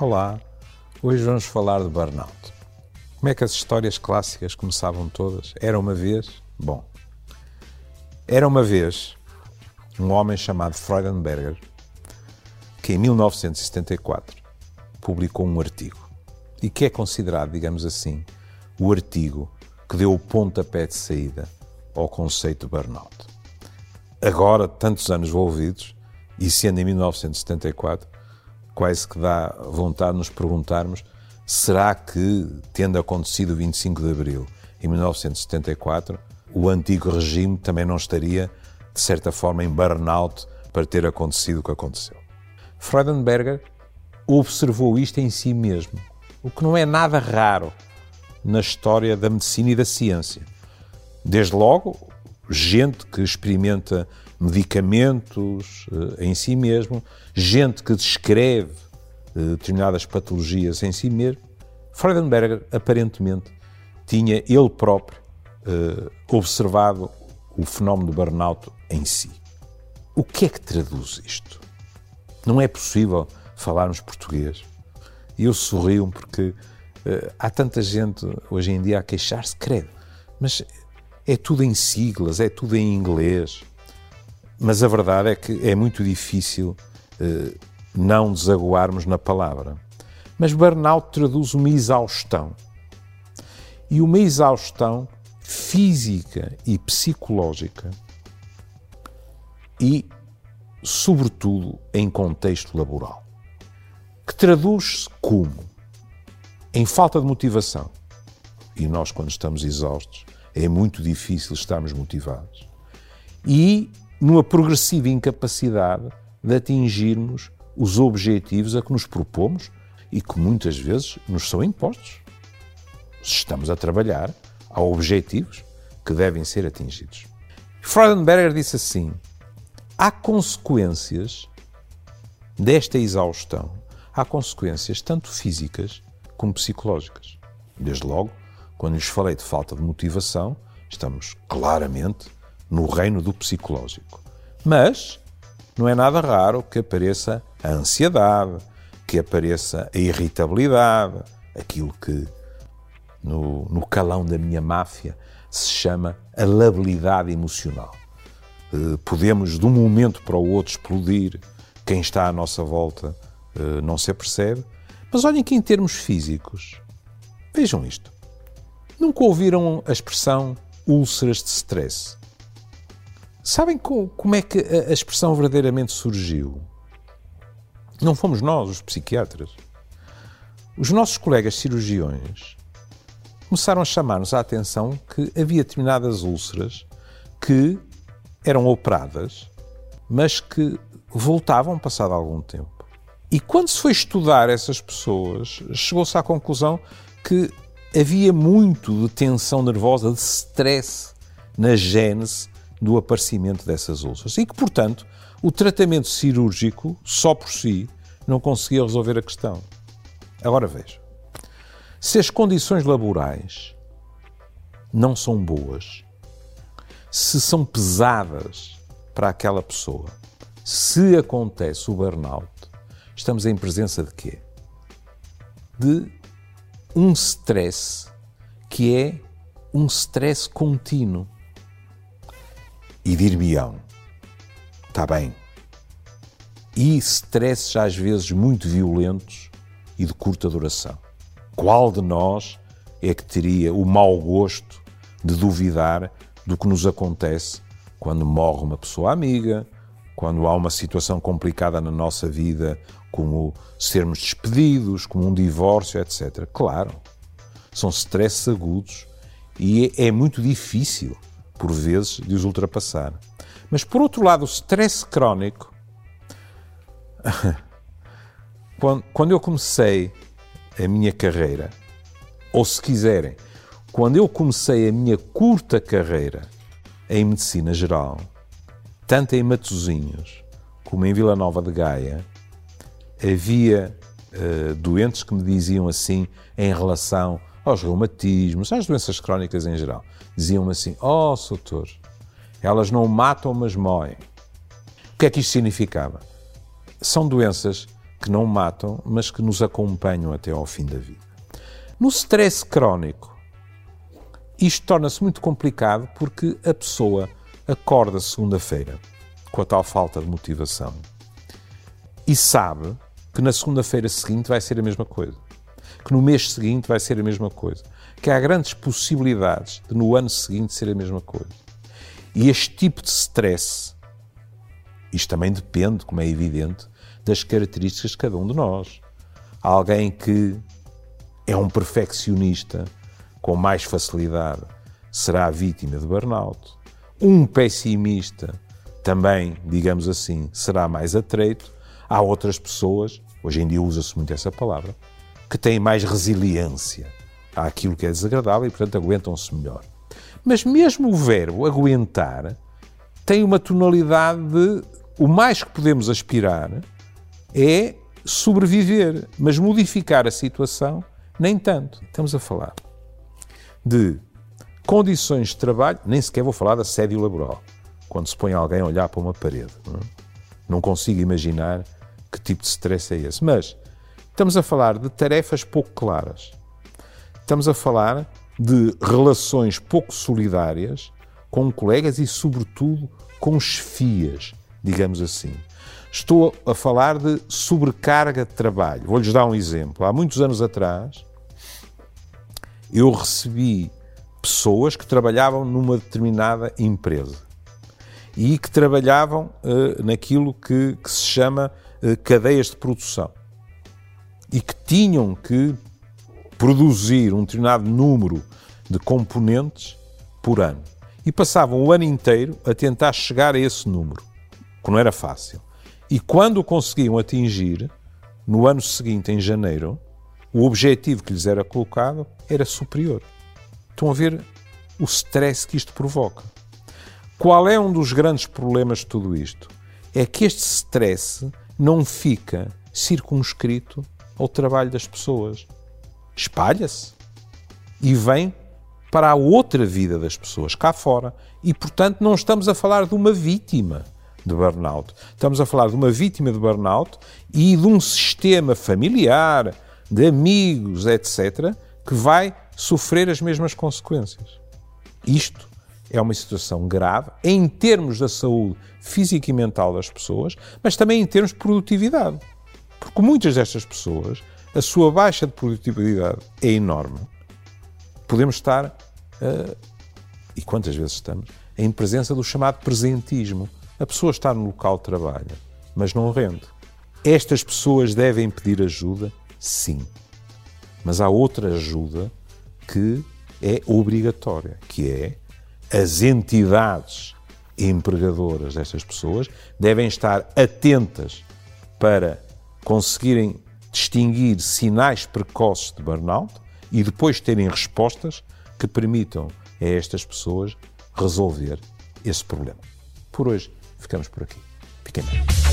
Olá, hoje vamos falar de burnout. Como é que as histórias clássicas começavam todas? Era uma vez? Bom, era uma vez um homem chamado Freudenberger que em 1974 publicou um artigo e que é considerado, digamos assim, o artigo que deu o pontapé de saída ao conceito de burnout. Agora, tantos anos envolvidos, e sendo em 1974, quase que dá vontade de nos perguntarmos será que, tendo acontecido o 25 de Abril em 1974, o antigo regime também não estaria, de certa forma, em burnout para ter acontecido o que aconteceu. Freudenberger observou isto em si mesmo, o que não é nada raro na história da medicina e da ciência. Desde logo, gente que experimenta medicamentos eh, em si mesmo, gente que descreve eh, determinadas patologias em si mesmo. Freudenberger, aparentemente, tinha ele próprio eh, observado o fenómeno do burnout em si. O que é que traduz isto? Não é possível falarmos português. E eu sorrio porque há tanta gente hoje em dia a queixar-se, credo, mas é tudo em siglas, é tudo em inglês. Mas a verdade é que é muito difícil uh, não desaguarmos na palavra. Mas burnout traduz uma exaustão. E uma exaustão física e psicológica e, sobretudo, em contexto laboral. Que traduz-se como? Em falta de motivação. E nós, quando estamos exaustos, é muito difícil estarmos motivados. E numa progressiva incapacidade de atingirmos os objetivos a que nos propomos e que muitas vezes nos são impostos. Estamos a trabalhar, há objetivos que devem ser atingidos. Freudenberger disse assim: há consequências desta exaustão, há consequências tanto físicas como psicológicas. Desde logo, quando lhes falei de falta de motivação, estamos claramente no reino do psicológico. Mas não é nada raro que apareça a ansiedade, que apareça a irritabilidade, aquilo que no, no calão da minha máfia se chama a labilidade emocional. Eh, podemos, de um momento para o outro, explodir, quem está à nossa volta eh, não se apercebe. Mas olhem que, em termos físicos, vejam isto. Nunca ouviram a expressão úlceras de stress? Sabem como é que a expressão verdadeiramente surgiu? Não fomos nós, os psiquiatras. Os nossos colegas cirurgiões começaram a chamar-nos a atenção que havia determinadas úlceras que eram operadas, mas que voltavam passado algum tempo. E quando se foi estudar essas pessoas, chegou-se à conclusão que havia muito de tensão nervosa, de stress na gênese do aparecimento dessas úlceras e que, portanto, o tratamento cirúrgico, só por si, não conseguia resolver a questão. Agora veja. Se as condições laborais não são boas, se são pesadas para aquela pessoa, se acontece o burnout, estamos em presença de quê? De um stress que é um stress contínuo. E dir-me-ão, está bem, e stresses às vezes muito violentos e de curta duração. Qual de nós é que teria o mau gosto de duvidar do que nos acontece quando morre uma pessoa amiga, quando há uma situação complicada na nossa vida, como sermos despedidos, como um divórcio, etc. Claro, são stresses agudos e é, é muito difícil por vezes, de os ultrapassar. Mas, por outro lado, o stress crónico. quando eu comecei a minha carreira, ou se quiserem, quando eu comecei a minha curta carreira em medicina geral, tanto em Matosinhos como em Vila Nova de Gaia, havia uh, doentes que me diziam assim em relação aos reumatismos, às doenças crónicas em geral. Diziam-me assim: Oh, doutor, elas não matam, mas moem. O que é que isto significava? São doenças que não matam, mas que nos acompanham até ao fim da vida. No stress crónico, isto torna-se muito complicado porque a pessoa acorda segunda-feira com a tal falta de motivação e sabe que na segunda-feira seguinte vai ser a mesma coisa, que no mês seguinte vai ser a mesma coisa, que há grandes possibilidades de no ano seguinte ser a mesma coisa. E este tipo de stress, isto também depende, como é evidente, das características de cada um de nós. Há alguém que é um perfeccionista com mais facilidade será vítima de burnout. Um pessimista também, digamos assim, será mais atreito. Há outras pessoas, hoje em dia usa-se muito essa palavra, que têm mais resiliência àquilo que é desagradável e, portanto, aguentam-se melhor. Mas mesmo o verbo aguentar tem uma tonalidade de o mais que podemos aspirar é sobreviver, mas modificar a situação, nem tanto. Estamos a falar de condições de trabalho, nem sequer vou falar de assédio laboral, quando se põe alguém a olhar para uma parede. Não, é? não consigo imaginar que tipo de stress é esse. Mas estamos a falar de tarefas pouco claras. Estamos a falar de relações pouco solidárias com colegas e, sobretudo, com chefias, digamos assim. Estou a falar de sobrecarga de trabalho. Vou-lhes dar um exemplo. Há muitos anos atrás, eu recebi pessoas que trabalhavam numa determinada empresa e que trabalhavam uh, naquilo que, que, se chama uh, cadeias de produção e que tinham que produzir um determinado número de componentes por ano. E passavam o ano inteiro a tentar chegar a esse número, que não era fácil. E quando o conseguiam atingir, no ano seguinte, em janeiro, o objetivo que lhes era colocado era superior. Estão a ver o stress que isto provoca. Qual é um dos grandes problemas de tudo isto? É que este stress não fica circunscrito ao trabalho das pessoas. Espalha-se e vem para a outra vida das pessoas, cá fora. E, portanto, não estamos a falar de uma vítima de burnout. Estamos a falar de uma vítima de burnout e de um sistema familiar, de amigos, etc., que vai sofrer as mesmas consequências. Isto é uma situação grave em termos da saúde física e mental das pessoas, mas também em termos de produtividade. Porque muitas destas pessoas, a sua baixa de produtividade é enorme. Podemos estar, uh, e quantas vezes estamos, em presença do chamado presentismo. A pessoa está no local de trabalho, mas não rende. Estas pessoas devem pedir ajuda? Sim. Mas há outra ajuda que é obrigatória, que é as entidades empregadoras destas pessoas devem estar atentas para conseguirem distinguir sinais precoces de burnout e depois terem respostas que permitam a estas pessoas resolver esse problema. Por hoje, ficamos por aqui. Fiquem bem.